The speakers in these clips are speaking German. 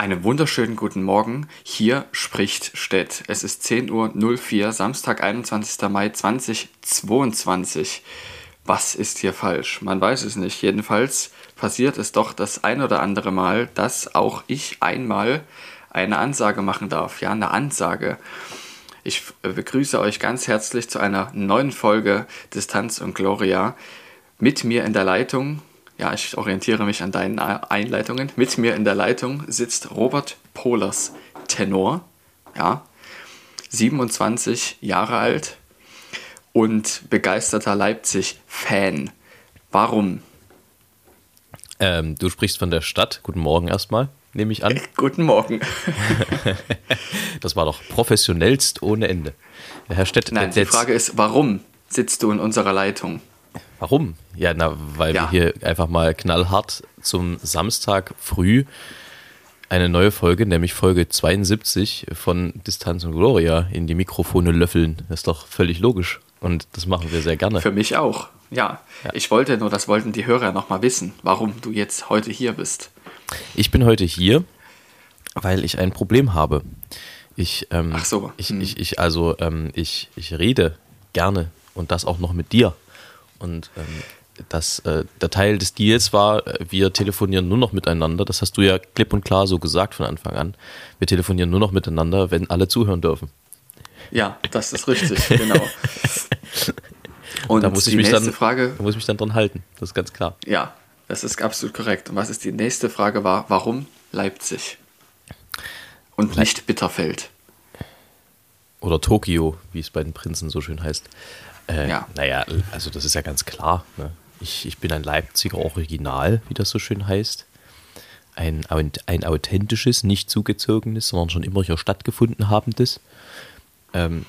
Einen wunderschönen guten Morgen. Hier spricht Stett. Es ist 10.04 Uhr, Samstag, 21. Mai 2022. Was ist hier falsch? Man weiß es nicht. Jedenfalls passiert es doch das ein oder andere Mal, dass auch ich einmal eine Ansage machen darf. Ja, eine Ansage. Ich begrüße euch ganz herzlich zu einer neuen Folge Distanz und Gloria. Mit mir in der Leitung ja, ich orientiere mich an deinen Einleitungen. Mit mir in der Leitung sitzt Robert Polers, Tenor, ja, 27 Jahre alt und begeisterter Leipzig-Fan. Warum? Ähm, du sprichst von der Stadt. Guten Morgen erstmal, nehme ich an. Äh, guten Morgen. das war doch professionellst ohne Ende. Herr Stett, Nein, die Frage ist, warum sitzt du in unserer Leitung? Warum? Ja, na, weil ja. wir hier einfach mal knallhart zum Samstag früh eine neue Folge, nämlich Folge 72 von Distanz und Gloria in die Mikrofone löffeln. Das ist doch völlig logisch. Und das machen wir sehr gerne. Für mich auch, ja. ja. Ich wollte nur, das wollten die Hörer nochmal wissen, warum du jetzt heute hier bist. Ich bin heute hier, weil ich ein Problem habe. Ich, ähm, Ach so. Ich, hm. ich, ich, also, ähm, ich, ich rede gerne und das auch noch mit dir. Und ähm, das, äh, der Teil des Deals war, äh, wir telefonieren nur noch miteinander. Das hast du ja klipp und klar so gesagt von Anfang an. Wir telefonieren nur noch miteinander, wenn alle zuhören dürfen. Ja, das ist richtig, genau. Und da muss ich mich dann, Frage, da muss ich mich dann dran halten, das ist ganz klar. Ja, das ist absolut korrekt. Und was ist die nächste Frage war, warum Leipzig? Und nicht Bitterfeld. Oder Tokio, wie es bei den Prinzen so schön heißt. Äh, ja. Naja, also das ist ja ganz klar. Ne? Ich, ich bin ein Leipziger Original, wie das so schön heißt. Ein, ein authentisches, nicht zugezogenes, sondern schon immer hier stattgefunden habendes. Ähm,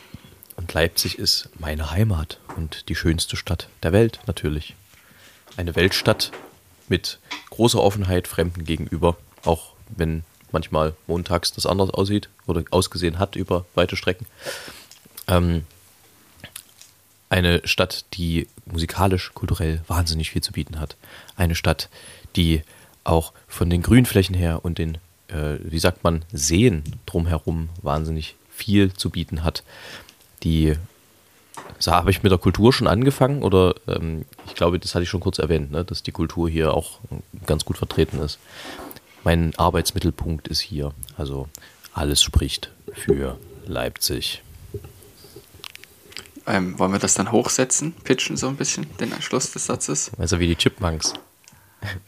und Leipzig ist meine Heimat und die schönste Stadt der Welt natürlich. Eine Weltstadt mit großer Offenheit Fremden gegenüber, auch wenn manchmal montags das anders aussieht oder ausgesehen hat über weite Strecken. Ähm, eine Stadt, die musikalisch, kulturell wahnsinnig viel zu bieten hat. Eine Stadt, die auch von den Grünflächen her und den, äh, wie sagt man, Seen drumherum wahnsinnig viel zu bieten hat. Die so, habe ich mit der Kultur schon angefangen oder ähm, ich glaube, das hatte ich schon kurz erwähnt, ne, dass die Kultur hier auch ganz gut vertreten ist. Mein Arbeitsmittelpunkt ist hier. Also alles spricht für Leipzig. Ähm, wollen wir das dann hochsetzen, pitchen so ein bisschen, den Schluss des Satzes? Also wie die Chipmunks.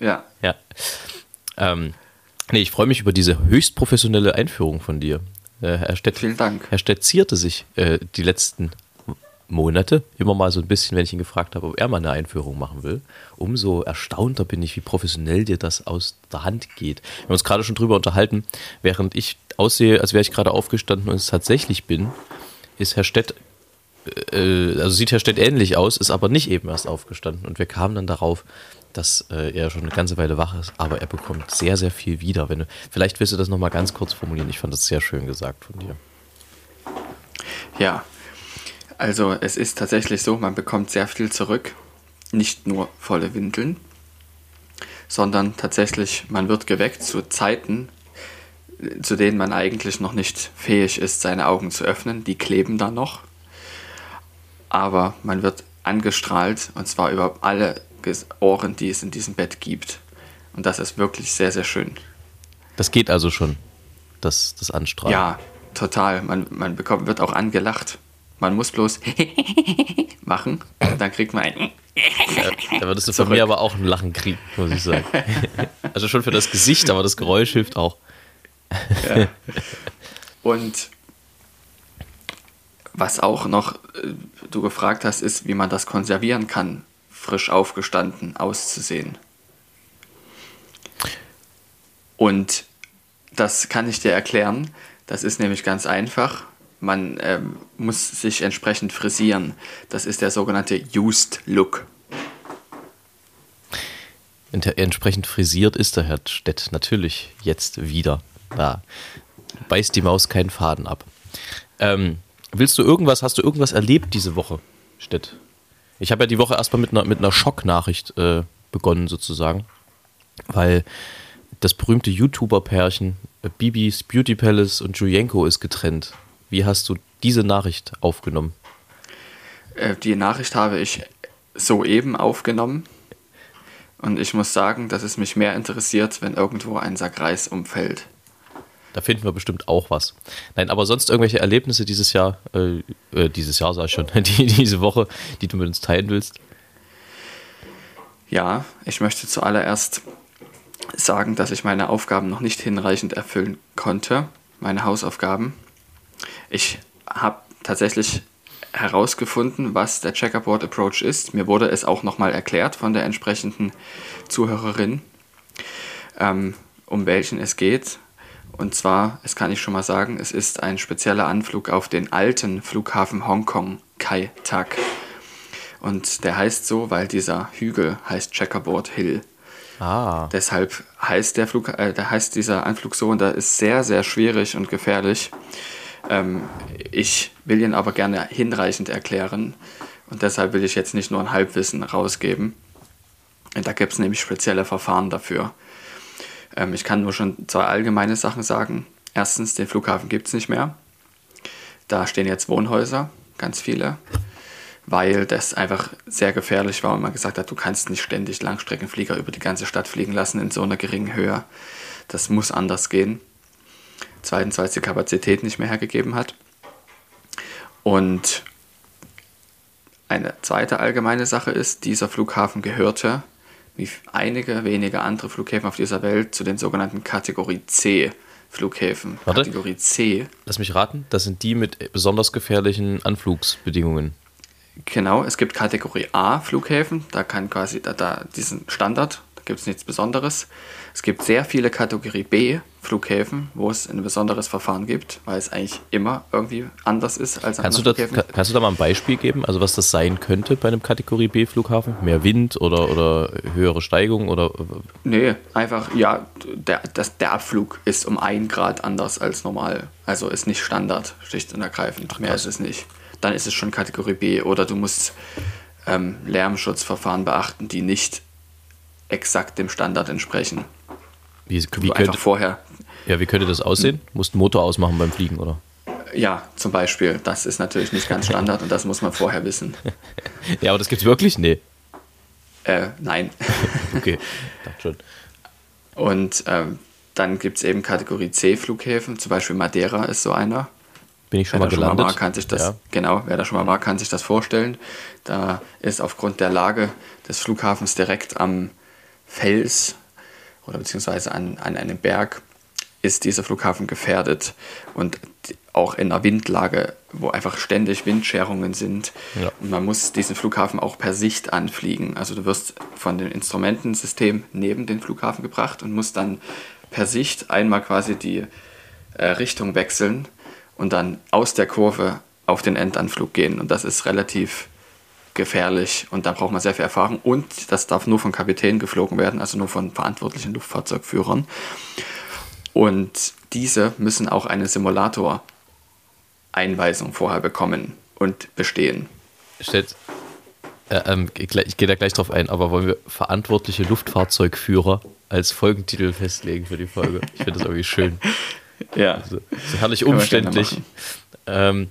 Ja. ja. Ähm, nee, ich freue mich über diese höchst professionelle Einführung von dir. Äh, Herr Stett, Vielen Dank. Herr Stett zierte sich äh, die letzten Monate immer mal so ein bisschen, wenn ich ihn gefragt habe, ob er mal eine Einführung machen will. Umso erstaunter bin ich, wie professionell dir das aus der Hand geht. Wir haben uns gerade schon drüber unterhalten, während ich aussehe, als wäre ich gerade aufgestanden und es tatsächlich bin, ist Herr Stett äh, also sieht Herr ähnlich aus, ist aber nicht eben erst aufgestanden. Und wir kamen dann darauf, dass äh, er schon eine ganze Weile wach ist, aber er bekommt sehr, sehr viel wieder. Wenn du, vielleicht willst du das nochmal ganz kurz formulieren. Ich fand das sehr schön gesagt von dir. Ja, also es ist tatsächlich so, man bekommt sehr viel zurück. Nicht nur volle Windeln, sondern tatsächlich, man wird geweckt zu Zeiten, zu denen man eigentlich noch nicht fähig ist, seine Augen zu öffnen. Die kleben da noch aber man wird angestrahlt und zwar über alle Ohren, die es in diesem Bett gibt. Und das ist wirklich sehr, sehr schön. Das geht also schon, das, das Anstrahlen. Ja, total. Man, man bekommt, wird auch angelacht. Man muss bloß machen und dann kriegt man ein. Ja, da würdest du von mir aber auch ein Lachen kriegen, muss ich sagen. Also schon für das Gesicht, aber das Geräusch hilft auch. Ja. Und was auch noch äh, du gefragt hast, ist, wie man das konservieren kann, frisch aufgestanden auszusehen. Und das kann ich dir erklären. Das ist nämlich ganz einfach. man ähm, muss sich entsprechend frisieren. Das ist der sogenannte Used Look. Entsprechend frisiert ist der Herr Stett natürlich jetzt wieder. Da beißt die Maus keinen Faden ab. Ähm, willst du irgendwas, hast du irgendwas erlebt diese Woche, Stett? Ich habe ja die Woche erstmal mit einer, mit einer Schocknachricht äh, begonnen, sozusagen. Weil das berühmte YouTuber-Pärchen äh, Bibis Beauty Palace und Julienko ist getrennt. Wie hast du diese Nachricht aufgenommen? Äh, die Nachricht habe ich soeben aufgenommen. Und ich muss sagen, dass es mich mehr interessiert, wenn irgendwo ein Sack Reis umfällt. Da finden wir bestimmt auch was. Nein, aber sonst irgendwelche Erlebnisse dieses Jahr, äh, äh, dieses Jahr sag ich schon, die, diese Woche, die du mit uns teilen willst? Ja, ich möchte zuallererst sagen, dass ich meine Aufgaben noch nicht hinreichend erfüllen konnte, meine Hausaufgaben. Ich habe tatsächlich herausgefunden, was der Checkerboard Approach ist. Mir wurde es auch nochmal erklärt von der entsprechenden Zuhörerin, ähm, um welchen es geht. Und zwar, es kann ich schon mal sagen, es ist ein spezieller Anflug auf den alten Flughafen Hongkong, Kai Tak. Und der heißt so, weil dieser Hügel heißt Checkerboard Hill. Ah. Deshalb heißt der Flug, äh, da heißt dieser Anflug so und da ist sehr, sehr schwierig und gefährlich. Ähm, ich will ihn aber gerne hinreichend erklären und deshalb will ich jetzt nicht nur ein Halbwissen rausgeben. Da gibt es nämlich spezielle Verfahren dafür. Ähm, ich kann nur schon zwei allgemeine Sachen sagen. Erstens, den Flughafen gibt es nicht mehr. Da stehen jetzt Wohnhäuser, ganz viele, weil das einfach sehr gefährlich war und man gesagt hat, du kannst nicht ständig Langstreckenflieger über die ganze Stadt fliegen lassen in so einer geringen Höhe. Das muss anders gehen. Zweitens, weil es die Kapazität nicht mehr hergegeben hat. Und eine zweite allgemeine Sache ist, dieser Flughafen gehörte, wie einige wenige andere Flughäfen auf dieser Welt, zu den sogenannten Kategorie C Flughäfen. Warte, Kategorie C. Lass mich raten, das sind die mit besonders gefährlichen Anflugsbedingungen. Genau, es gibt Kategorie A Flughäfen, da kann quasi da, da diesen Standard, da gibt es nichts Besonderes. Es gibt sehr viele Kategorie B Flughäfen, wo es ein besonderes Verfahren gibt, weil es eigentlich immer irgendwie anders ist als kannst du, da, kannst du da mal ein Beispiel geben, also was das sein könnte bei einem Kategorie B Flughafen? Mehr Wind oder, oder höhere Steigung oder? Nee, einfach, ja, der, das, der Abflug ist um ein Grad anders als normal. Also ist nicht Standard, schlicht und ergreifend. Ach, Mehr ist es nicht. Dann ist es schon Kategorie B oder du musst ähm, Lärmschutzverfahren beachten, die nicht exakt dem Standard entsprechen. Wie, wie könnte, vorher. Ja, wie könnte das aussehen? Musst Motor ausmachen beim Fliegen, oder? Ja, zum Beispiel. Das ist natürlich nicht ganz Standard und das muss man vorher wissen. ja, aber das gibt es wirklich? Nee. Äh, nein. okay, dachte schon. Und ähm, dann gibt es eben Kategorie C-Flughäfen, zum Beispiel Madeira ist so einer. Bin ich schon wer mal gelandet. Schon mal war, kann sich das, ja. Genau, wer da schon mal war, kann sich das vorstellen. Da ist aufgrund der Lage des Flughafens direkt am Fels oder beziehungsweise an, an einem Berg ist dieser Flughafen gefährdet und auch in einer Windlage, wo einfach ständig Windscherungen sind. Ja. Und man muss diesen Flughafen auch per Sicht anfliegen. Also du wirst von dem Instrumentensystem neben den Flughafen gebracht und musst dann per Sicht einmal quasi die äh, Richtung wechseln und dann aus der Kurve auf den Endanflug gehen. Und das ist relativ gefährlich und da braucht man sehr viel Erfahrung und das darf nur von Kapitänen geflogen werden, also nur von verantwortlichen Luftfahrzeugführern. Und diese müssen auch eine Simulator-Einweisung vorher bekommen und bestehen. Steht, äh, ähm, ich gehe da gleich drauf ein, aber wollen wir verantwortliche Luftfahrzeugführer als Folgentitel festlegen für die Folge? Ich finde das irgendwie schön. ja. Also, so herrlich umständlich. Ähm,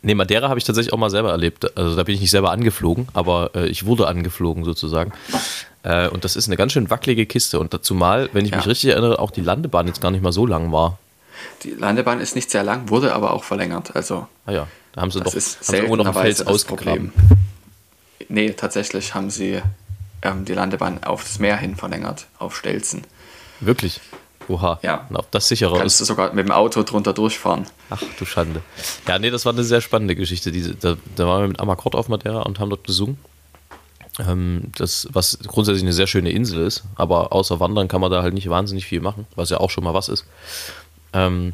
Nee, Madeira habe ich tatsächlich auch mal selber erlebt. Also da bin ich nicht selber angeflogen, aber äh, ich wurde angeflogen sozusagen. Äh, und das ist eine ganz schön wackelige Kiste. Und dazu mal, wenn ich ja. mich richtig erinnere, auch die Landebahn jetzt gar nicht mal so lang war. Die Landebahn ist nicht sehr lang, wurde aber auch verlängert. Also, ah ja, da haben sie doch ist haben sie irgendwo noch einen Fels ausgegraben. Nee, tatsächlich haben sie ähm, die Landebahn aufs Meer hin verlängert, auf Stelzen. Wirklich? Oha. Ja. Ob das sicherer. Kannst du sogar mit dem Auto drunter durchfahren. Ach du Schande. Ja, nee, das war eine sehr spannende Geschichte. Diese, da, da waren wir mit Amakort auf Madeira und haben dort gesungen. Ähm, das, was grundsätzlich eine sehr schöne Insel ist, aber außer Wandern kann man da halt nicht wahnsinnig viel machen, was ja auch schon mal was ist. Ähm,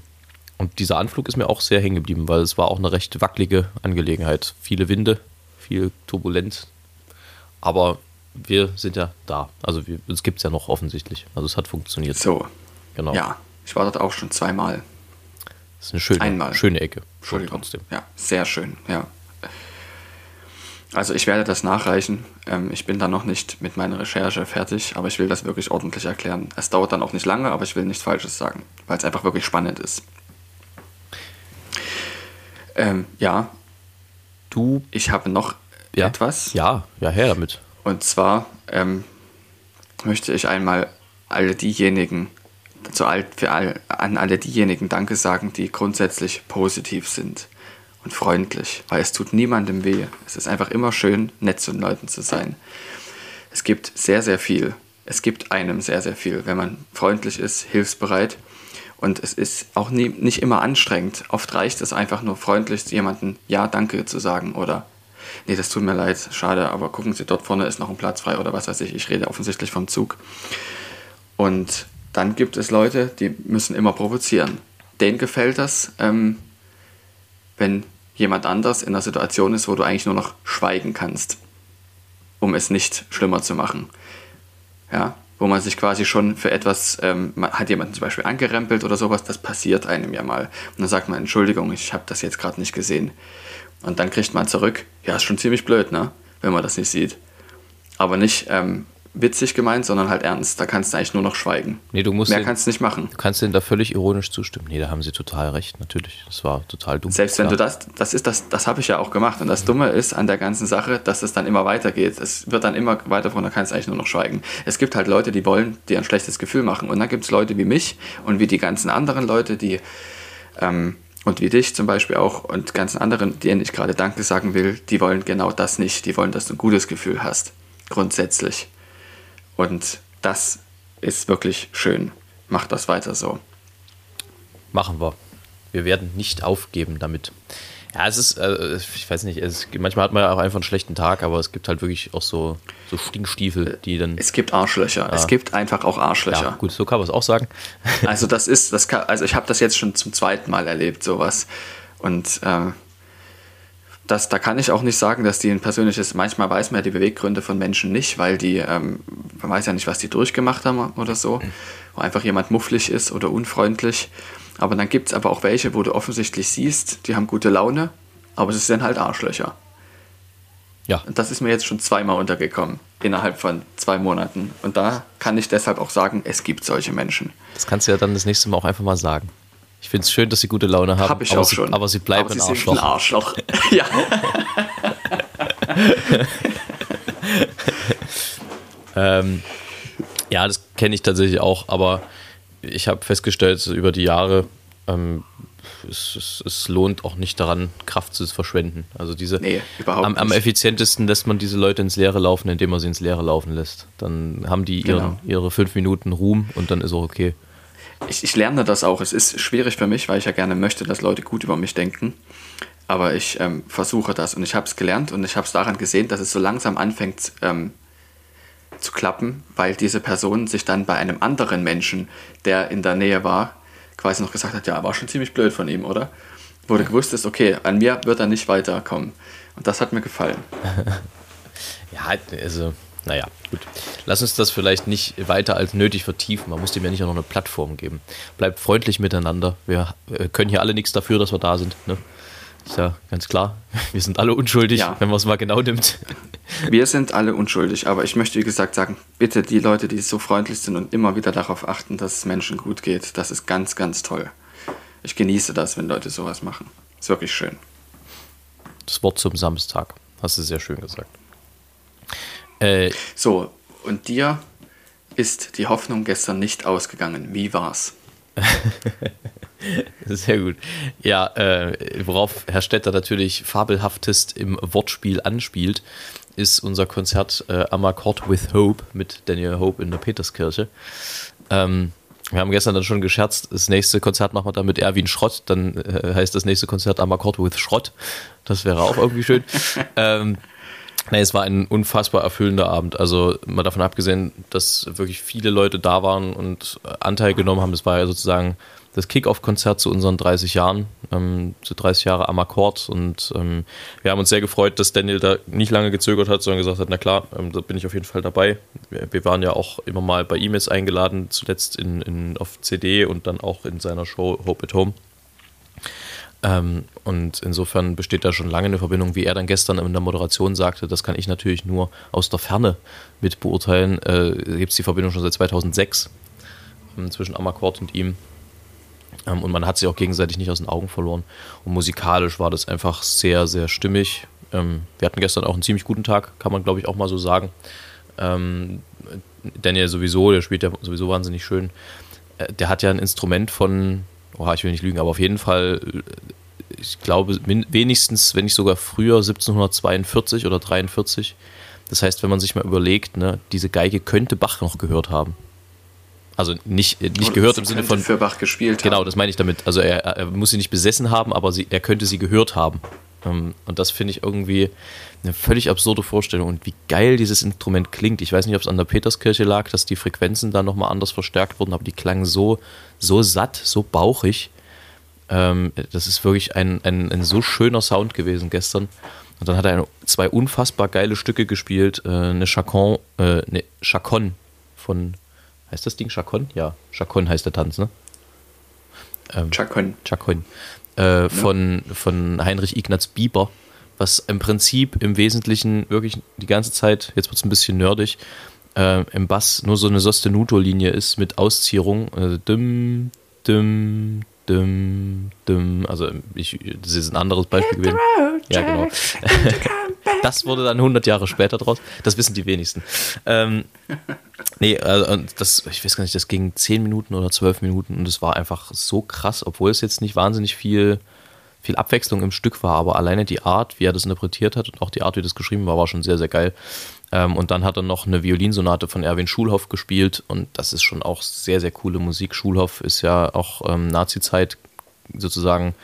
Und dieser Anflug ist mir auch sehr hängen geblieben, weil es war auch eine recht wackelige Angelegenheit. Viele Winde, viel turbulent. Aber wir sind ja da. Also wir, es gibt es ja noch offensichtlich. Also es hat funktioniert. So. Genau. Ja, ich war dort auch schon zweimal. Das ist eine schöne, Einmal. schöne Ecke. Entschuldigung. Trotzdem. Ja, sehr schön, ja. Also ich werde das nachreichen. Ähm, ich bin da noch nicht mit meiner Recherche fertig, aber ich will das wirklich ordentlich erklären. Es dauert dann auch nicht lange, aber ich will nichts Falsches sagen, weil es einfach wirklich spannend ist. Ähm, ja. Du. Ich habe noch ja. etwas. Ja, ja, her damit. Und zwar ähm, möchte ich einmal alle diejenigen, zu all, für all, an alle diejenigen Danke sagen, die grundsätzlich positiv sind und freundlich, weil es tut niemandem weh. Es ist einfach immer schön, nett zu den Leuten zu sein. Es gibt sehr, sehr viel. Es gibt einem sehr, sehr viel, wenn man freundlich ist, hilfsbereit. Und es ist auch nie, nicht immer anstrengend. Oft reicht es einfach nur freundlich jemandem Ja, danke zu sagen oder Nee, das tut mir leid, schade, aber gucken Sie, dort vorne ist noch ein Platz frei oder was weiß ich. Ich rede offensichtlich vom Zug. Und dann gibt es Leute, die müssen immer provozieren. Denen gefällt das, ähm, wenn jemand anders in einer Situation ist, wo du eigentlich nur noch schweigen kannst, um es nicht schlimmer zu machen. Ja, wo man sich quasi schon für etwas, ähm, man hat jemanden zum Beispiel angerempelt oder sowas, das passiert einem ja mal. Und dann sagt man, Entschuldigung, ich habe das jetzt gerade nicht gesehen. Und dann kriegt man zurück, ja, ist schon ziemlich blöd, ne? Wenn man das nicht sieht. Aber nicht, ähm, witzig gemeint, sondern halt ernst. Da kannst du eigentlich nur noch schweigen. Nee, du musst Mehr den, kannst du nicht machen. Du kannst denen da völlig ironisch zustimmen. Nee, da haben sie total recht, natürlich. Das war total dumm. Selbst wenn klar. du das, das ist das, das habe ich ja auch gemacht. Und das Dumme ist an der ganzen Sache, dass es dann immer weitergeht. Es wird dann immer weiter von, da kannst du eigentlich nur noch schweigen. Es gibt halt Leute, die wollen dir ein schlechtes Gefühl machen. Und dann gibt es Leute wie mich und wie die ganzen anderen Leute, die ähm, und wie dich zum Beispiel auch und ganzen anderen, denen ich gerade Danke sagen will, die wollen genau das nicht. Die wollen, dass du ein gutes Gefühl hast. Grundsätzlich. Und das ist wirklich schön. Macht das weiter so. Machen wir. Wir werden nicht aufgeben damit. Ja, es ist, äh, ich weiß nicht, es, manchmal hat man ja auch einfach einen schlechten Tag, aber es gibt halt wirklich auch so, so Stinkstiefel, die dann. Es gibt Arschlöcher. Ja. Es gibt einfach auch Arschlöcher. Ja, gut, so kann man es auch sagen. also das ist, das kann, also ich habe das jetzt schon zum zweiten Mal erlebt, sowas. Und äh, das, da kann ich auch nicht sagen, dass die ein persönliches, manchmal weiß man ja die Beweggründe von Menschen nicht, weil die, ähm, man weiß ja nicht, was die durchgemacht haben oder so, wo einfach jemand mufflig ist oder unfreundlich. Aber dann gibt es aber auch welche, wo du offensichtlich siehst, die haben gute Laune, aber es sind halt Arschlöcher. Ja. Und das ist mir jetzt schon zweimal untergekommen, innerhalb von zwei Monaten. Und da kann ich deshalb auch sagen, es gibt solche Menschen. Das kannst du ja dann das nächste Mal auch einfach mal sagen. Ich finde es schön, dass sie gute Laune haben. Hab ich aber auch sie, schon. Aber sie bleiben aber sie ein Arschloch. Ein Arschloch. ja. ähm, ja, das kenne ich tatsächlich auch, aber ich habe festgestellt über die Jahre, ähm, es, es, es, lohnt auch nicht daran, Kraft zu verschwenden. Also diese nee, überhaupt am, am, effizientesten lässt man diese Leute ins Leere laufen, indem man sie ins Leere laufen lässt. Dann haben die ihren, genau. ihre fünf Minuten Ruhm und dann ist auch okay ich, ich lerne das auch. Es ist schwierig für mich, weil ich ja gerne möchte, dass Leute gut über mich denken. Aber ich ähm, versuche das und ich habe es gelernt und ich habe es daran gesehen, dass es so langsam anfängt ähm, zu klappen, weil diese Person sich dann bei einem anderen Menschen, der in der Nähe war, quasi noch gesagt hat, ja, war schon ziemlich blöd von ihm, oder? Wo du gewusst ist, okay, an mir wird er nicht weiterkommen. Und das hat mir gefallen. ja, also naja, gut. Lass uns das vielleicht nicht weiter als nötig vertiefen. Man muss dem ja nicht auch noch eine Plattform geben. Bleibt freundlich miteinander. Wir können hier alle nichts dafür, dass wir da sind. Ne? Ist ja ganz klar. Wir sind alle unschuldig, ja. wenn man es mal genau nimmt. Wir sind alle unschuldig, aber ich möchte, wie gesagt, sagen, bitte die Leute, die so freundlich sind und immer wieder darauf achten, dass es Menschen gut geht, das ist ganz, ganz toll. Ich genieße das, wenn Leute sowas machen. Ist wirklich schön. Das Wort zum Samstag. Hast du sehr schön gesagt. Äh, so, und dir ist die Hoffnung gestern nicht ausgegangen. Wie war's? Sehr gut. Ja, äh, worauf Herr Stetter natürlich fabelhaftest im Wortspiel anspielt, ist unser Konzert äh, Am Accord with Hope mit Daniel Hope in der Peterskirche. Ähm, wir haben gestern dann schon gescherzt, das nächste Konzert machen wir dann mit Erwin Schrott, dann äh, heißt das nächste Konzert Am Accord with Schrott. Das wäre auch irgendwie schön. ähm, Nee, es war ein unfassbar erfüllender Abend. Also mal davon abgesehen, dass wirklich viele Leute da waren und Anteil genommen haben. Das war ja sozusagen das Kick-Off-Konzert zu unseren 30 Jahren, ähm, zu 30 Jahre am Akkord. Und ähm, wir haben uns sehr gefreut, dass Daniel da nicht lange gezögert hat, sondern gesagt hat, na klar, ähm, da bin ich auf jeden Fall dabei. Wir, wir waren ja auch immer mal bei E-Mails eingeladen, zuletzt in, in, auf CD und dann auch in seiner Show Hope at Home. Ähm, und insofern besteht da schon lange eine Verbindung, wie er dann gestern in der Moderation sagte. Das kann ich natürlich nur aus der Ferne mit beurteilen. Äh, Gibt es die Verbindung schon seit 2006 ähm, zwischen Amakord und ihm. Ähm, und man hat sich auch gegenseitig nicht aus den Augen verloren. Und musikalisch war das einfach sehr, sehr stimmig. Ähm, wir hatten gestern auch einen ziemlich guten Tag, kann man glaube ich auch mal so sagen. Ähm, Daniel sowieso, der spielt ja sowieso wahnsinnig schön. Äh, der hat ja ein Instrument von oh, ich will nicht lügen, aber auf jeden Fall, ich glaube, wenigstens, wenn nicht sogar früher, 1742 oder 43. Das heißt, wenn man sich mal überlegt, ne, diese Geige könnte Bach noch gehört haben. Also nicht, äh, nicht gehört im Sinne von. Für Bach gespielt Genau, haben. das meine ich damit. Also er, er, muss sie nicht besessen haben, aber sie, er könnte sie gehört haben. Ähm, und das finde ich irgendwie eine völlig absurde Vorstellung. Und wie geil dieses Instrument klingt. Ich weiß nicht, ob es an der Peterskirche lag, dass die Frequenzen da nochmal anders verstärkt wurden, aber die klangen so, so satt, so bauchig. Ähm, das ist wirklich ein, ein, ein so schöner Sound gewesen gestern. Und dann hat er zwei unfassbar geile Stücke gespielt. Äh, eine Chacon, äh, eine Chacon von, heißt das Ding Chacon? Ja, Chacon heißt der Tanz, ne? Ähm, Chacon. Chacon äh, von, von Heinrich Ignaz Bieber, was im Prinzip im Wesentlichen wirklich die ganze Zeit, jetzt wird es ein bisschen nerdig, äh, im Bass nur so eine Sostenuto-Linie ist mit Auszierung. Also dim, dim, dim, dim. Also ich, das ist ein anderes Beispiel gewesen. Ja, genau. Das wurde dann 100 Jahre später draus. Das wissen die wenigsten. Ähm, nee, also das, ich weiß gar nicht, das ging 10 Minuten oder 12 Minuten und es war einfach so krass, obwohl es jetzt nicht wahnsinnig viel, viel Abwechslung im Stück war, aber alleine die Art, wie er das interpretiert hat und auch die Art, wie das geschrieben war, war schon sehr, sehr geil. Ähm, und dann hat er noch eine Violinsonate von Erwin Schulhoff gespielt und das ist schon auch sehr, sehr coole Musik. Schulhoff ist ja auch ähm, Nazi-Zeit sozusagen,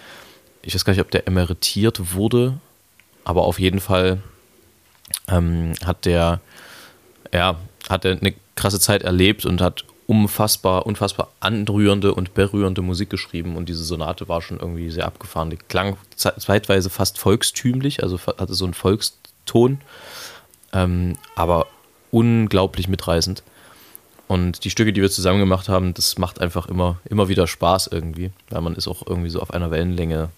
ich weiß gar nicht, ob der emeritiert wurde, aber auf jeden Fall ähm, hat der, ja, hat er eine krasse Zeit erlebt und hat unfassbar, unfassbar anrührende und berührende Musik geschrieben und diese Sonate war schon irgendwie sehr abgefahren. Die klang zeitweise fast volkstümlich, also hatte so einen Volkston, ähm, aber unglaublich mitreißend. Und die Stücke, die wir zusammen gemacht haben, das macht einfach immer, immer wieder Spaß irgendwie, weil man ist auch irgendwie so auf einer Wellenlänge.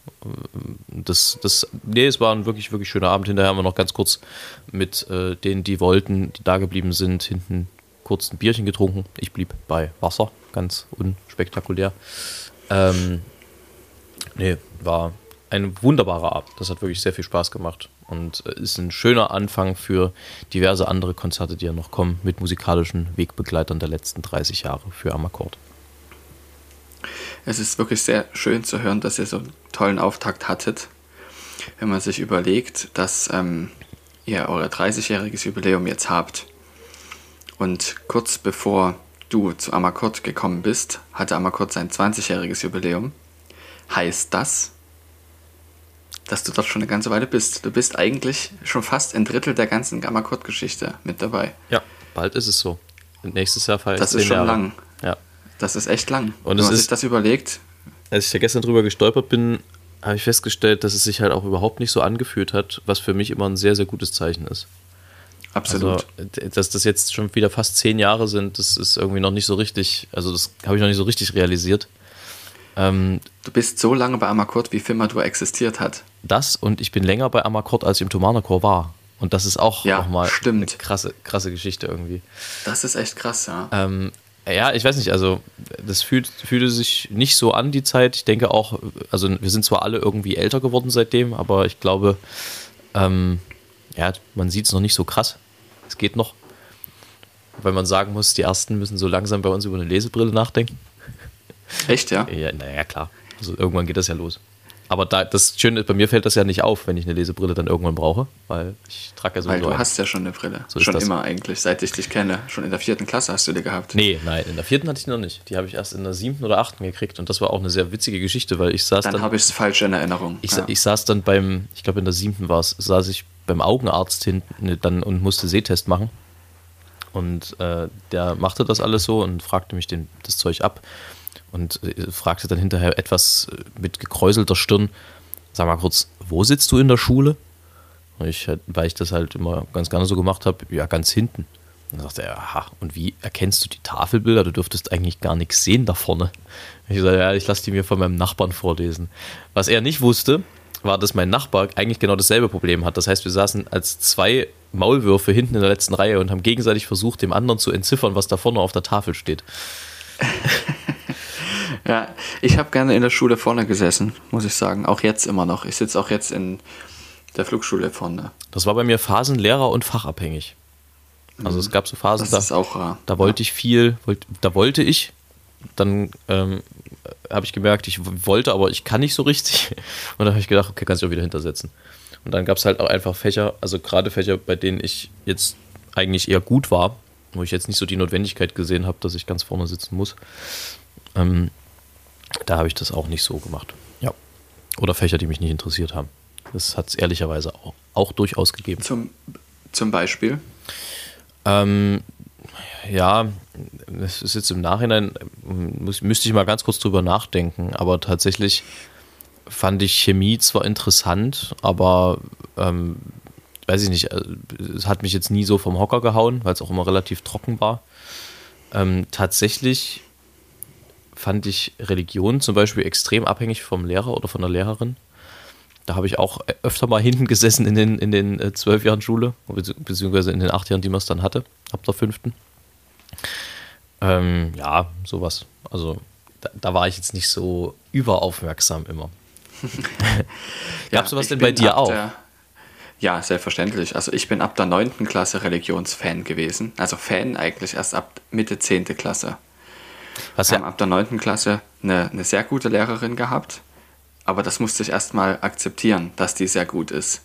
Das, das, nee, es war ein wirklich, wirklich schöner Abend. Hinterher haben wir noch ganz kurz mit äh, denen, die wollten, die da geblieben sind, hinten kurz ein Bierchen getrunken. Ich blieb bei Wasser, ganz unspektakulär. Ähm, nee, war ein wunderbarer Abend. Das hat wirklich sehr viel Spaß gemacht und äh, ist ein schöner Anfang für diverse andere Konzerte, die ja noch kommen, mit musikalischen Wegbegleitern der letzten 30 Jahre für Amakord. Es ist wirklich sehr schön zu hören, dass ihr so einen tollen Auftakt hattet. Wenn man sich überlegt, dass ähm, ihr euer 30-jähriges Jubiläum jetzt habt und kurz bevor du zu Amakord gekommen bist, hatte Amakord sein 20-jähriges Jubiläum. Heißt das, dass du dort schon eine ganze Weile bist. Du bist eigentlich schon fast ein Drittel der ganzen Gamma-Code-Geschichte mit dabei. Ja, bald ist es so. Nächstes Jahr feiere ich Das ist schon Jahre. lang. Ja. Das ist echt lang. Und du hast sich das überlegt. Als ich ja gestern drüber gestolpert bin, habe ich festgestellt, dass es sich halt auch überhaupt nicht so angefühlt hat, was für mich immer ein sehr, sehr gutes Zeichen ist. Absolut. Also, dass das jetzt schon wieder fast zehn Jahre sind, das ist irgendwie noch nicht so richtig, also das habe ich noch nicht so richtig realisiert. Ähm, du bist so lange bei Amakurt, wie Firmadur existiert hat. Das und ich bin länger bei Amakurt, als ich im Thomanerchor war. Und das ist auch ja, nochmal eine krasse, krasse Geschichte irgendwie. Das ist echt krass, ja. Ähm, ja, ich weiß nicht, also das fühlt, fühlte sich nicht so an, die Zeit. Ich denke auch, also wir sind zwar alle irgendwie älter geworden seitdem, aber ich glaube, ähm, ja, man sieht es noch nicht so krass. Es geht noch. Weil man sagen muss, die Ersten müssen so langsam bei uns über eine Lesebrille nachdenken. Echt, ja? ja naja, klar. Also irgendwann geht das ja los. Aber da, das Schöne ist, bei mir fällt das ja nicht auf, wenn ich eine Lesebrille dann irgendwann brauche, weil ich trage ja so. Weil du ein. hast ja schon eine Brille. So schon immer eigentlich, seit ich dich kenne. Schon in der vierten Klasse hast du die gehabt. Nee, nein, in der vierten hatte ich die noch nicht. Die habe ich erst in der siebten oder achten gekriegt und das war auch eine sehr witzige Geschichte, weil ich saß dann. Dann habe ich es falsch in Erinnerung. Ich, ja. ich saß dann beim, ich glaube in der siebten war es, saß ich beim Augenarzt hinten ne, dann und musste Sehtest machen. Und äh, der machte das alles so und fragte mich den, das Zeug ab und äh, fragte dann hinterher etwas äh, mit gekräuselter Stirn, sag mal kurz, wo sitzt du in der Schule? Und ich, weil ich das halt immer ganz gerne so gemacht habe, ja, ganz hinten. Und dann sagte er, aha, und wie erkennst du die Tafelbilder? Du dürftest eigentlich gar nichts sehen da vorne. Ich sage, ja, ich lasse die mir von meinem Nachbarn vorlesen. Was er nicht wusste, war, dass mein Nachbar eigentlich genau dasselbe Problem hat. Das heißt, wir saßen als zwei Maulwürfe hinten in der letzten Reihe und haben gegenseitig versucht, dem anderen zu entziffern, was da vorne auf der Tafel steht. Ja, ich habe gerne in der Schule vorne gesessen, muss ich sagen. Auch jetzt immer noch. Ich sitze auch jetzt in der Flugschule vorne. Das war bei mir phasenlehrer und fachabhängig. Also es gab so Phasen, das ist auch rar. da wollte ich viel, da wollte ich, dann ähm, habe ich gemerkt, ich wollte, aber ich kann nicht so richtig. Und dann habe ich gedacht, okay, kannst du auch wieder hintersetzen. Und dann gab es halt auch einfach Fächer, also gerade Fächer, bei denen ich jetzt eigentlich eher gut war, wo ich jetzt nicht so die Notwendigkeit gesehen habe, dass ich ganz vorne sitzen muss. Ähm, da habe ich das auch nicht so gemacht. Ja. Oder Fächer, die mich nicht interessiert haben. Das hat es ehrlicherweise auch, auch, durchaus gegeben. Zum, zum Beispiel? Ähm, ja, das ist jetzt im Nachhinein, muss, müsste ich mal ganz kurz drüber nachdenken, aber tatsächlich fand ich Chemie zwar interessant, aber ähm, weiß ich nicht, äh, es hat mich jetzt nie so vom Hocker gehauen, weil es auch immer relativ trocken war. Ähm, tatsächlich fand ich Religion zum Beispiel extrem abhängig vom Lehrer oder von der Lehrerin. Da habe ich auch öfter mal hinten gesessen in den, in den äh, zwölf Jahren Schule, beziehungsweise in den acht Jahren, die man es dann hatte, ab der fünften. Ähm, ja, sowas. Also da, da, war ich jetzt nicht so überaufmerksam immer. Gab es sowas denn bei dir auch? Der, ja, selbstverständlich. Also ich bin ab der neunten Klasse Religionsfan gewesen. Also Fan eigentlich erst ab Mitte zehnte Klasse. Was ja haben ab der 9. Klasse eine, eine sehr gute Lehrerin gehabt, aber das musste ich erstmal akzeptieren, dass die sehr gut ist.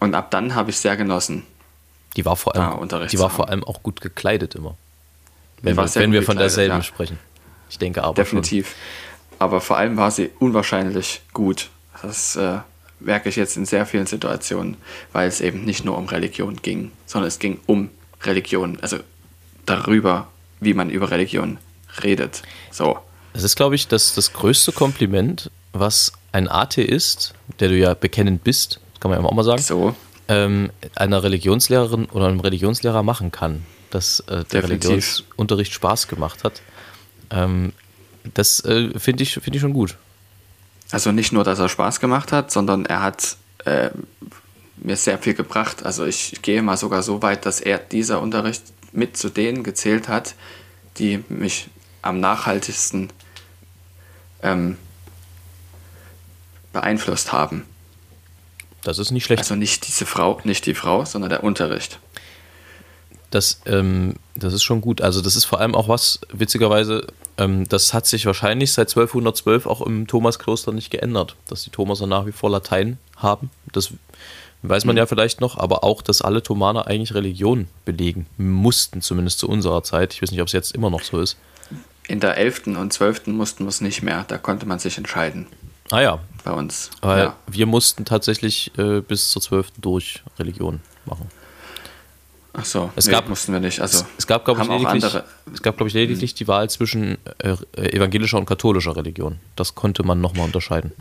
Und ab dann habe ich sehr genossen. Die war vor allem, die war vor allem auch gut gekleidet immer. Wenn, wir, wenn wir von derselben ja. sprechen. Ich denke aber. Definitiv. Schon. Aber vor allem war sie unwahrscheinlich gut. Das äh, merke ich jetzt in sehr vielen Situationen, weil es eben nicht nur um Religion ging, sondern es ging um Religion, also darüber, wie man über Religion redet. So. Das ist, glaube ich, das, das größte Kompliment, was ein Atheist, der du ja bekennend bist, kann man ja auch mal sagen, so. ähm, einer Religionslehrerin oder einem Religionslehrer machen kann, dass äh, der Definitiv. Religionsunterricht Spaß gemacht hat. Ähm, das äh, finde ich, find ich schon gut. Also nicht nur, dass er Spaß gemacht hat, sondern er hat äh, mir sehr viel gebracht. Also ich gehe mal sogar so weit, dass er dieser Unterricht mit zu denen gezählt hat, die mich am nachhaltigsten ähm, beeinflusst haben. Das ist nicht schlecht. Also nicht diese Frau, nicht die Frau, sondern der Unterricht. Das, ähm, das ist schon gut. Also das ist vor allem auch was, witzigerweise, ähm, das hat sich wahrscheinlich seit 1212 auch im Thomaskloster nicht geändert, dass die Thomaser nach wie vor Latein haben. Das weiß man mhm. ja vielleicht noch, aber auch, dass alle Thomaner eigentlich Religion belegen mussten, zumindest zu unserer Zeit. Ich weiß nicht, ob es jetzt immer noch so ist. In der 11. und 12. mussten wir es nicht mehr, da konnte man sich entscheiden. Ah ja. Bei uns. Weil ja. wir mussten tatsächlich äh, bis zur 12. durch Religion machen. Ach so, es nee, gab, mussten wir nicht. Also es, es gab, glaube ich, lediglich, es gab, glaube ich, lediglich hm. die Wahl zwischen äh, evangelischer und katholischer Religion. Das konnte man nochmal unterscheiden.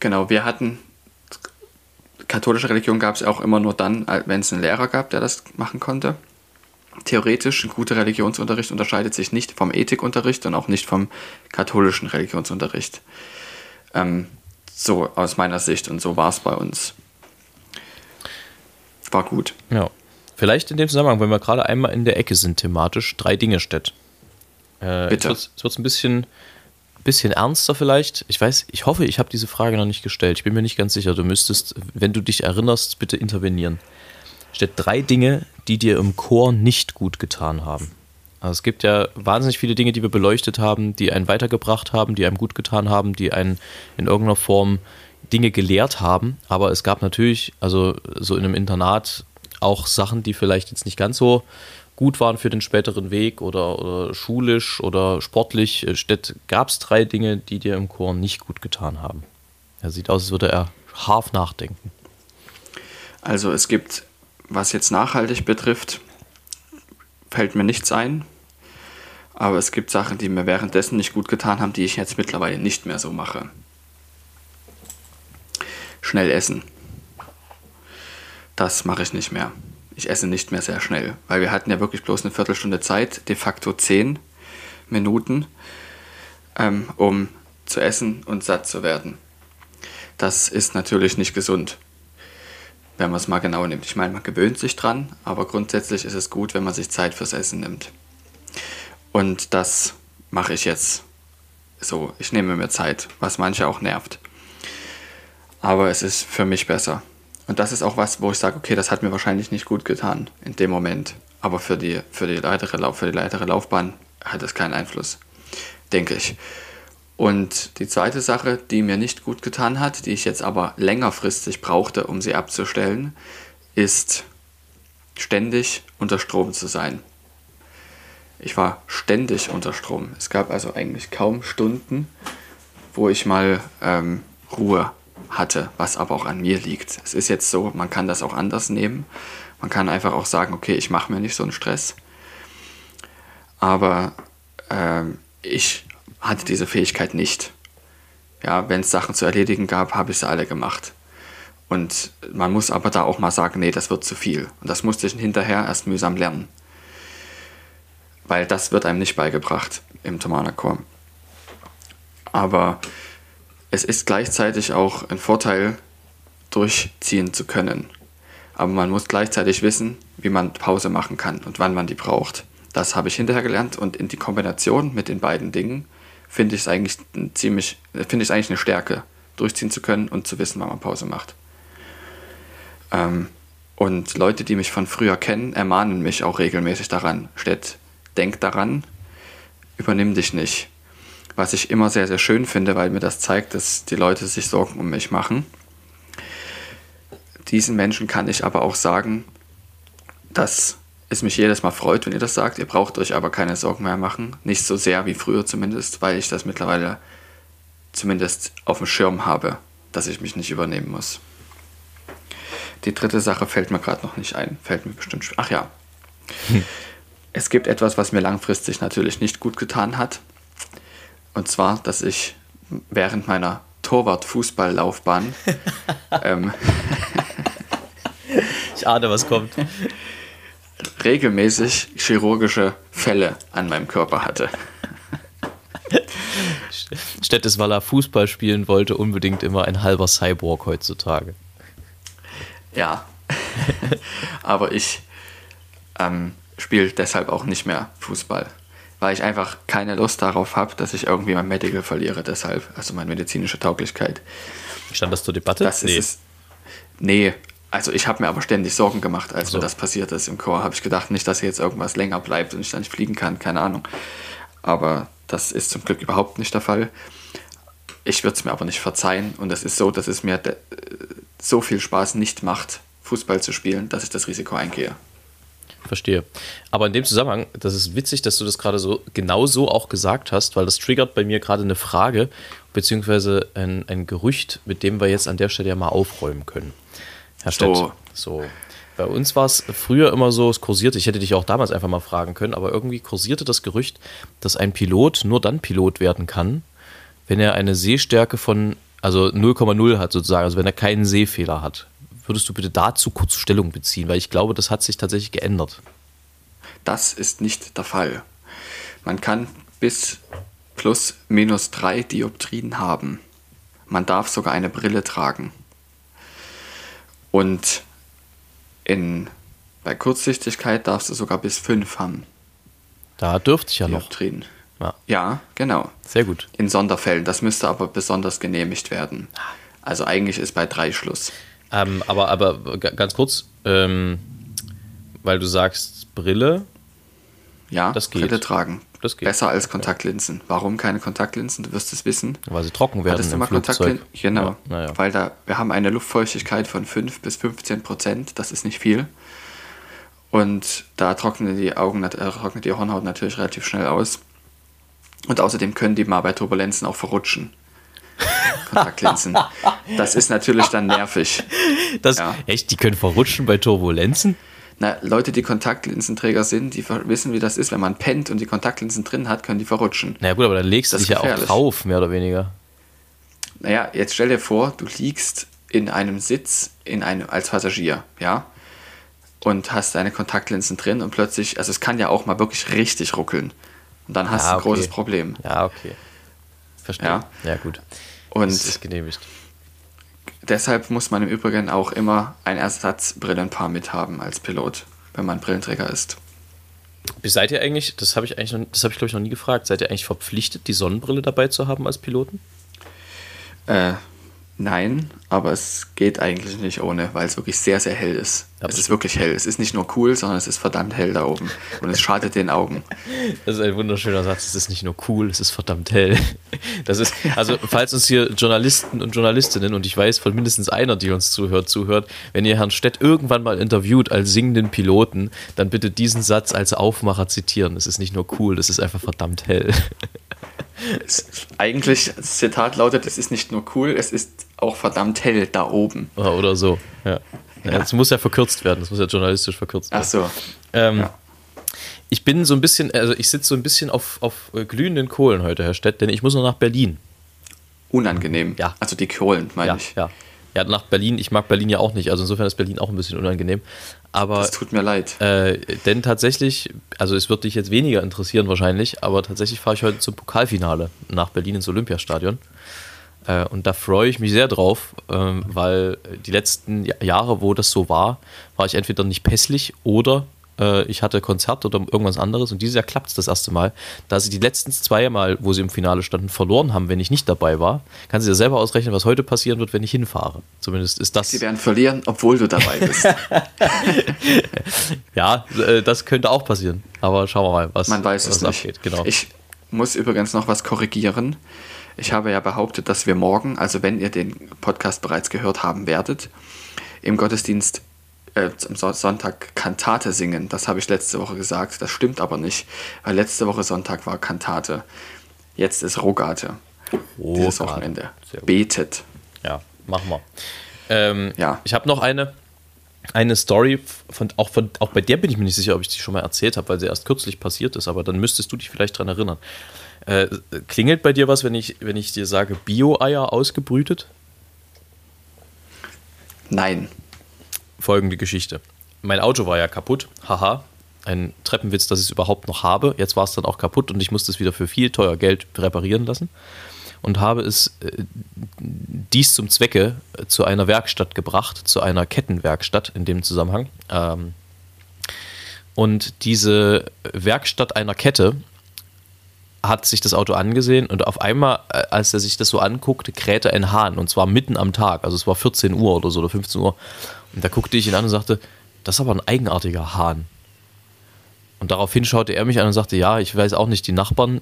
Genau, wir hatten katholische Religion gab es auch immer nur dann, wenn es einen Lehrer gab, der das machen konnte. Theoretisch, ein guter Religionsunterricht unterscheidet sich nicht vom Ethikunterricht und auch nicht vom katholischen Religionsunterricht. Ähm, so aus meiner Sicht und so war es bei uns. War gut. Ja. Vielleicht in dem Zusammenhang, wenn wir gerade einmal in der Ecke sind thematisch, drei Dinge steht. Äh, Bitte. Es wird ein bisschen bisschen ernster vielleicht. Ich weiß, ich hoffe, ich habe diese Frage noch nicht gestellt. Ich bin mir nicht ganz sicher. Du müsstest, wenn du dich erinnerst, bitte intervenieren. Steht drei Dinge, die dir im Chor nicht gut getan haben. Also es gibt ja wahnsinnig viele Dinge, die wir beleuchtet haben, die einen weitergebracht haben, die einem gut getan haben, die einen in irgendeiner Form Dinge gelehrt haben. Aber es gab natürlich, also so in einem Internat, auch Sachen, die vielleicht jetzt nicht ganz so gut waren für den späteren Weg oder, oder schulisch oder sportlich. Gab es drei Dinge, die dir im Chor nicht gut getan haben? Er sieht aus, als würde er scharf nachdenken. Also es gibt, was jetzt nachhaltig betrifft, fällt mir nichts ein. Aber es gibt Sachen, die mir währenddessen nicht gut getan haben, die ich jetzt mittlerweile nicht mehr so mache. Schnell essen. Das mache ich nicht mehr. Ich esse nicht mehr sehr schnell, weil wir hatten ja wirklich bloß eine Viertelstunde Zeit, de facto zehn Minuten, ähm, um zu essen und satt zu werden. Das ist natürlich nicht gesund wenn man es mal genau nimmt. Ich meine, man gewöhnt sich dran, aber grundsätzlich ist es gut, wenn man sich Zeit fürs Essen nimmt. Und das mache ich jetzt so. Ich nehme mir Zeit, was manche auch nervt. Aber es ist für mich besser. Und das ist auch was, wo ich sage, okay, das hat mir wahrscheinlich nicht gut getan in dem Moment. Aber für die, für die, weitere, für die weitere Laufbahn hat es keinen Einfluss, denke ich. Und die zweite Sache, die mir nicht gut getan hat, die ich jetzt aber längerfristig brauchte, um sie abzustellen, ist ständig unter Strom zu sein. Ich war ständig unter Strom. Es gab also eigentlich kaum Stunden, wo ich mal ähm, Ruhe hatte, was aber auch an mir liegt. Es ist jetzt so, man kann das auch anders nehmen. Man kann einfach auch sagen, okay, ich mache mir nicht so einen Stress. Aber ähm, ich hatte diese Fähigkeit nicht. Ja, wenn es Sachen zu erledigen gab, habe ich sie alle gemacht. Und man muss aber da auch mal sagen, nee, das wird zu viel. Und das musste ich hinterher erst mühsam lernen. Weil das wird einem nicht beigebracht im Thomaner Chor. Aber es ist gleichzeitig auch ein Vorteil, durchziehen zu können. Aber man muss gleichzeitig wissen, wie man Pause machen kann und wann man die braucht. Das habe ich hinterher gelernt und in die Kombination mit den beiden Dingen finde ich es eigentlich ziemlich, finde ich eigentlich eine Stärke, durchziehen zu können und zu wissen, wann man Pause macht. Ähm, und Leute, die mich von früher kennen, ermahnen mich auch regelmäßig daran. Stett, denk daran, übernimm dich nicht. Was ich immer sehr, sehr schön finde, weil mir das zeigt, dass die Leute sich Sorgen um mich machen. Diesen Menschen kann ich aber auch sagen, dass es mich jedes Mal freut, wenn ihr das sagt. Ihr braucht euch aber keine Sorgen mehr machen. Nicht so sehr wie früher zumindest, weil ich das mittlerweile zumindest auf dem Schirm habe, dass ich mich nicht übernehmen muss. Die dritte Sache fällt mir gerade noch nicht ein. Fällt mir bestimmt. Ach ja. Hm. Es gibt etwas, was mir langfristig natürlich nicht gut getan hat. Und zwar, dass ich während meiner Torwart-Fußballlaufbahn. ähm, ich ahne, was kommt regelmäßig chirurgische Fälle an meinem Körper hatte. Statt es, weil er Fußball spielen wollte, unbedingt immer ein halber Cyborg heutzutage. Ja. Aber ich ähm, spiele deshalb auch nicht mehr Fußball. Weil ich einfach keine Lust darauf habe, dass ich irgendwie mein Medical verliere, deshalb, also meine medizinische Tauglichkeit. Stand das zur Debatte? Das nee. ist es. Nee, also ich habe mir aber ständig Sorgen gemacht, als so. mir das passiert ist im Chor. Habe ich gedacht, nicht, dass jetzt irgendwas länger bleibt und ich dann nicht fliegen kann, keine Ahnung. Aber das ist zum Glück überhaupt nicht der Fall. Ich würde es mir aber nicht verzeihen und es ist so, dass es mir so viel Spaß nicht macht, Fußball zu spielen, dass ich das Risiko eingehe. Verstehe. Aber in dem Zusammenhang, das ist witzig, dass du das gerade so genau so auch gesagt hast, weil das triggert bei mir gerade eine Frage, beziehungsweise ein, ein Gerücht, mit dem wir jetzt an der Stelle ja mal aufräumen können. Herr Stett. So. so. Bei uns war es früher immer so, es kursierte, ich hätte dich auch damals einfach mal fragen können, aber irgendwie kursierte das Gerücht, dass ein Pilot nur dann Pilot werden kann, wenn er eine Sehstärke von, also 0,0 hat sozusagen, also wenn er keinen Sehfehler hat. Würdest du bitte dazu kurz Stellung beziehen, weil ich glaube, das hat sich tatsächlich geändert. Das ist nicht der Fall. Man kann bis plus minus drei Dioptrien haben. Man darf sogar eine Brille tragen. Und in, bei Kurzsichtigkeit darfst du sogar bis 5 haben. Da dürfte ich ja noch. Ja. ja, genau. Sehr gut. In Sonderfällen. Das müsste aber besonders genehmigt werden. Also eigentlich ist bei 3 Schluss. Ähm, aber, aber ganz kurz, ähm, weil du sagst Brille, Ja, das geht. Brille tragen. Das geht. Besser als Kontaktlinsen. Warum keine Kontaktlinsen? Du wirst es wissen. Weil sie trocken werden Hattest im immer Flugzeug. Genau. Ja, ja. Weil da, wir haben eine Luftfeuchtigkeit von 5 bis 15 Prozent. Das ist nicht viel. Und da trocknet die Augen, äh, trocknet die Hornhaut natürlich relativ schnell aus. Und außerdem können die mal bei Turbulenzen auch verrutschen. Kontaktlinsen. das ist natürlich dann nervig. Das, ja. Echt, die können verrutschen bei Turbulenzen? Na, Leute, die Kontaktlinsenträger sind, die wissen, wie das ist. Wenn man pennt und die Kontaktlinsen drin hat, können die verrutschen. Na naja, gut, aber dann legst du dich ja auch drauf, mehr oder weniger. Naja, jetzt stell dir vor, du liegst in einem Sitz in einem, als Passagier, ja, und hast deine Kontaktlinsen drin und plötzlich, also es kann ja auch mal wirklich richtig ruckeln. Und dann hast ja, du ein okay. großes Problem. Ja, okay. Verstehe. Ja, ja gut. Und das ist genehmigt. Deshalb muss man im Übrigen auch immer ein Ersatzbrillenpaar mithaben als Pilot, wenn man Brillenträger ist. Seid ihr eigentlich, das habe ich eigentlich, noch, das habe ich glaube ich noch nie gefragt, seid ihr eigentlich verpflichtet, die Sonnenbrille dabei zu haben als Piloten? Äh, Nein, aber es geht eigentlich nicht ohne, weil es wirklich sehr, sehr hell ist. Absolut. Es ist wirklich hell. Es ist nicht nur cool, sondern es ist verdammt hell da oben. Und es schadet den Augen. Das ist ein wunderschöner Satz. Es ist nicht nur cool, es ist verdammt hell. Das ist, also, falls uns hier Journalisten und Journalistinnen, und ich weiß von mindestens einer, die uns zuhört, zuhört, wenn ihr Herrn Stett irgendwann mal interviewt als singenden Piloten, dann bitte diesen Satz als Aufmacher zitieren. Es ist nicht nur cool, es ist einfach verdammt hell. Eigentlich, das Zitat lautet, es ist nicht nur cool, es ist auch verdammt hell da oben. Oder so, ja. ja. Das muss ja verkürzt werden, das muss ja journalistisch verkürzt werden. Ach so. Ähm, ja. Ich bin so ein bisschen, also ich sitze so ein bisschen auf, auf äh, glühenden Kohlen heute, Herr Stett, denn ich muss noch nach Berlin. Unangenehm. Ja. Also die Kohlen, meine ja, ich. Ja. Ja, nach Berlin, ich mag Berlin ja auch nicht, also insofern ist Berlin auch ein bisschen unangenehm. Aber, das tut mir leid. Äh, denn tatsächlich, also es wird dich jetzt weniger interessieren wahrscheinlich, aber tatsächlich fahre ich heute zum Pokalfinale nach Berlin ins Olympiastadion. Äh, und da freue ich mich sehr drauf, ähm, weil die letzten Jahre, wo das so war, war ich entweder nicht pässlich oder äh, ich hatte Konzert oder irgendwas anderes und dieses Jahr klappt es das erste Mal. Da sie die letzten zwei Mal, wo sie im Finale standen, verloren haben, wenn ich nicht dabei war, kann sie ja selber ausrechnen, was heute passieren wird, wenn ich hinfahre. Zumindest ist das. Sie werden verlieren, obwohl du dabei bist. ja, äh, das könnte auch passieren. Aber schauen wir mal, was, Man weiß was es nicht. abgeht. Genau. Ich muss übrigens noch was korrigieren. Ich habe ja behauptet, dass wir morgen, also wenn ihr den Podcast bereits gehört haben werdet, im Gottesdienst äh, am Sonntag Kantate singen. Das habe ich letzte Woche gesagt. Das stimmt aber nicht, weil letzte Woche Sonntag war Kantate. Jetzt ist Rogate. Rogate. Dieses Wochenende. Betet. Ja, machen wir. Ähm, ja. Ich habe noch eine, eine Story, von, auch, von, auch bei der bin ich mir nicht sicher, ob ich die schon mal erzählt habe, weil sie erst kürzlich passiert ist, aber dann müsstest du dich vielleicht daran erinnern. Äh, klingelt bei dir was, wenn ich, wenn ich dir sage, Bio-Eier ausgebrütet? Nein folgende Geschichte. Mein Auto war ja kaputt, haha. Ein Treppenwitz, dass ich es überhaupt noch habe. Jetzt war es dann auch kaputt und ich musste es wieder für viel teuer Geld reparieren lassen und habe es äh, dies zum Zwecke äh, zu einer Werkstatt gebracht, zu einer Kettenwerkstatt in dem Zusammenhang. Ähm, und diese Werkstatt einer Kette hat sich das Auto angesehen und auf einmal, äh, als er sich das so anguckte, krähte ein Hahn und zwar mitten am Tag. Also es war 14 Uhr oder so oder 15 Uhr. Und da guckte ich ihn an und sagte, das ist aber ein eigenartiger Hahn. Und daraufhin schaute er mich an und sagte, ja, ich weiß auch nicht, die Nachbarn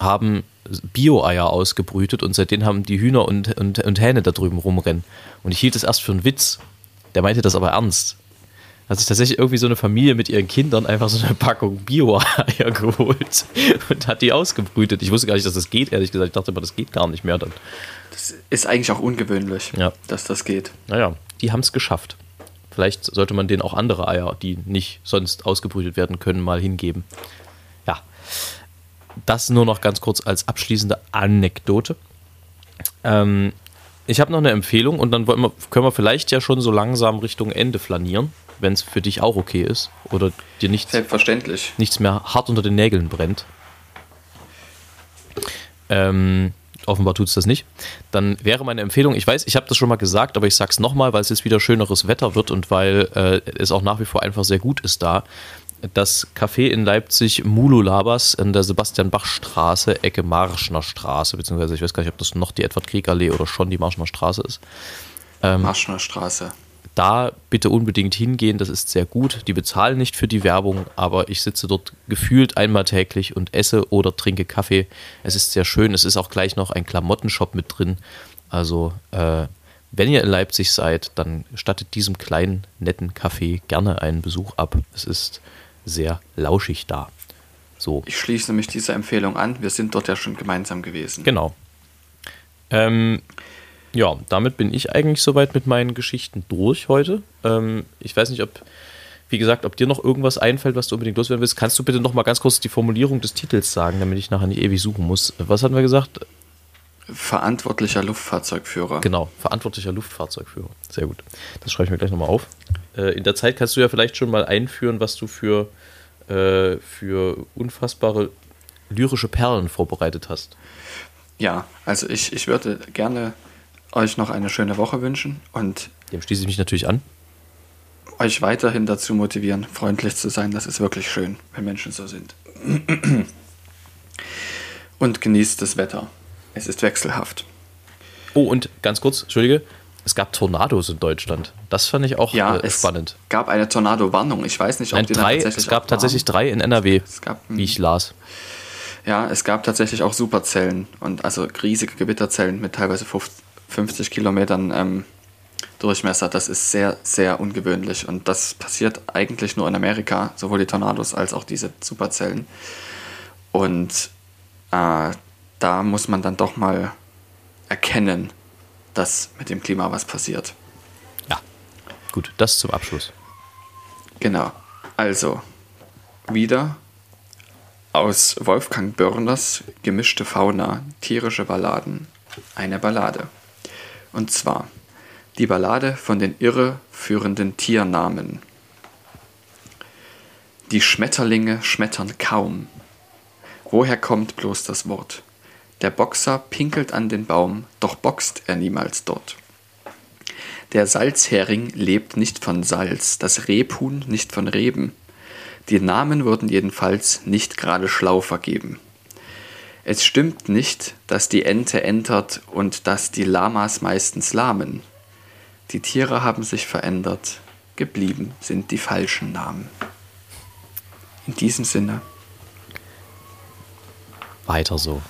haben Bio-Eier ausgebrütet und seitdem haben die Hühner und, und, und Hähne da drüben rumrennen. Und ich hielt es erst für einen Witz. Der meinte das aber ernst. Hat sich tatsächlich irgendwie so eine Familie mit ihren Kindern einfach so eine Packung Bio-Eier geholt und hat die ausgebrütet. Ich wusste gar nicht, dass das geht, ehrlich gesagt. Ich dachte immer, das geht gar nicht mehr dann. Das ist eigentlich auch ungewöhnlich, ja. dass das geht. Naja, die haben es geschafft. Vielleicht sollte man denen auch andere Eier, die nicht sonst ausgebrütet werden können, mal hingeben. Ja, das nur noch ganz kurz als abschließende Anekdote. Ähm, ich habe noch eine Empfehlung und dann wir, können wir vielleicht ja schon so langsam Richtung Ende flanieren, wenn es für dich auch okay ist oder dir nicht, Selbstverständlich. nichts mehr hart unter den Nägeln brennt. Ähm, offenbar tut es das nicht, dann wäre meine Empfehlung, ich weiß, ich habe das schon mal gesagt, aber ich sage es nochmal, weil es jetzt wieder schöneres Wetter wird und weil äh, es auch nach wie vor einfach sehr gut ist da. Das Café in Leipzig Mululabas in der Sebastian-Bach-Straße, Ecke Marschner Straße, beziehungsweise ich weiß gar nicht, ob das noch die Edward-Krieg-Allee oder schon die Marschner Straße ist. Ähm, Marschner Straße. Da bitte unbedingt hingehen, das ist sehr gut. Die bezahlen nicht für die Werbung, aber ich sitze dort gefühlt einmal täglich und esse oder trinke Kaffee. Es ist sehr schön, es ist auch gleich noch ein Klamottenshop mit drin. Also äh, wenn ihr in Leipzig seid, dann stattet diesem kleinen, netten Café gerne einen Besuch ab. Es ist sehr lauschig da. So. Ich schließe mich dieser Empfehlung an. Wir sind dort ja schon gemeinsam gewesen. Genau. Ähm, ja, damit bin ich eigentlich soweit mit meinen Geschichten durch heute. Ähm, ich weiß nicht, ob, wie gesagt, ob dir noch irgendwas einfällt, was du unbedingt loswerden willst. Kannst du bitte noch mal ganz kurz die Formulierung des Titels sagen, damit ich nachher nicht ewig suchen muss? Was hatten wir gesagt? Verantwortlicher Luftfahrzeugführer. Genau, verantwortlicher Luftfahrzeugführer. Sehr gut. Das schreibe ich mir gleich nochmal auf. Äh, in der Zeit kannst du ja vielleicht schon mal einführen, was du für, äh, für unfassbare lyrische Perlen vorbereitet hast. Ja, also ich, ich würde gerne euch noch eine schöne Woche wünschen und dem schließe ich mich natürlich an. Euch weiterhin dazu motivieren, freundlich zu sein. Das ist wirklich schön, wenn Menschen so sind. Und genießt das Wetter. Es ist wechselhaft. Oh, und ganz kurz, Entschuldige, es gab Tornados in Deutschland. Das fand ich auch ja, äh, spannend. Es gab eine Tornado-Warnung. Ich weiß nicht, ob Nein, die drei, Es gab tatsächlich drei in NRW, gab, wie ich las. Ja, es gab tatsächlich auch Superzellen und also riesige Gewitterzellen mit teilweise 50 Kilometern ähm, Durchmesser. Das ist sehr, sehr ungewöhnlich und das passiert eigentlich nur in Amerika, sowohl die Tornados als auch diese Superzellen. Und äh, da muss man dann doch mal erkennen, dass mit dem Klima was passiert. Ja, gut, das zum Abschluss. Genau. Also, wieder aus Wolfgang Börners Gemischte Fauna, tierische Balladen, eine Ballade. Und zwar die Ballade von den irreführenden Tiernamen. Die Schmetterlinge schmettern kaum. Woher kommt bloß das Wort? Der Boxer pinkelt an den Baum, doch boxt er niemals dort. Der Salzhering lebt nicht von Salz, das Rebhuhn nicht von Reben. Die Namen wurden jedenfalls nicht gerade schlau vergeben. Es stimmt nicht, dass die Ente entert und dass die Lamas meistens lahmen. Die Tiere haben sich verändert, geblieben sind die falschen Namen. In diesem Sinne. Weiter so.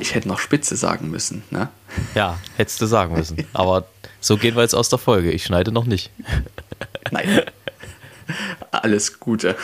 Ich hätte noch Spitze sagen müssen, ne? Ja, hättest du sagen müssen. Aber so gehen wir jetzt aus der Folge. Ich schneide noch nicht. Nein. Alles Gute.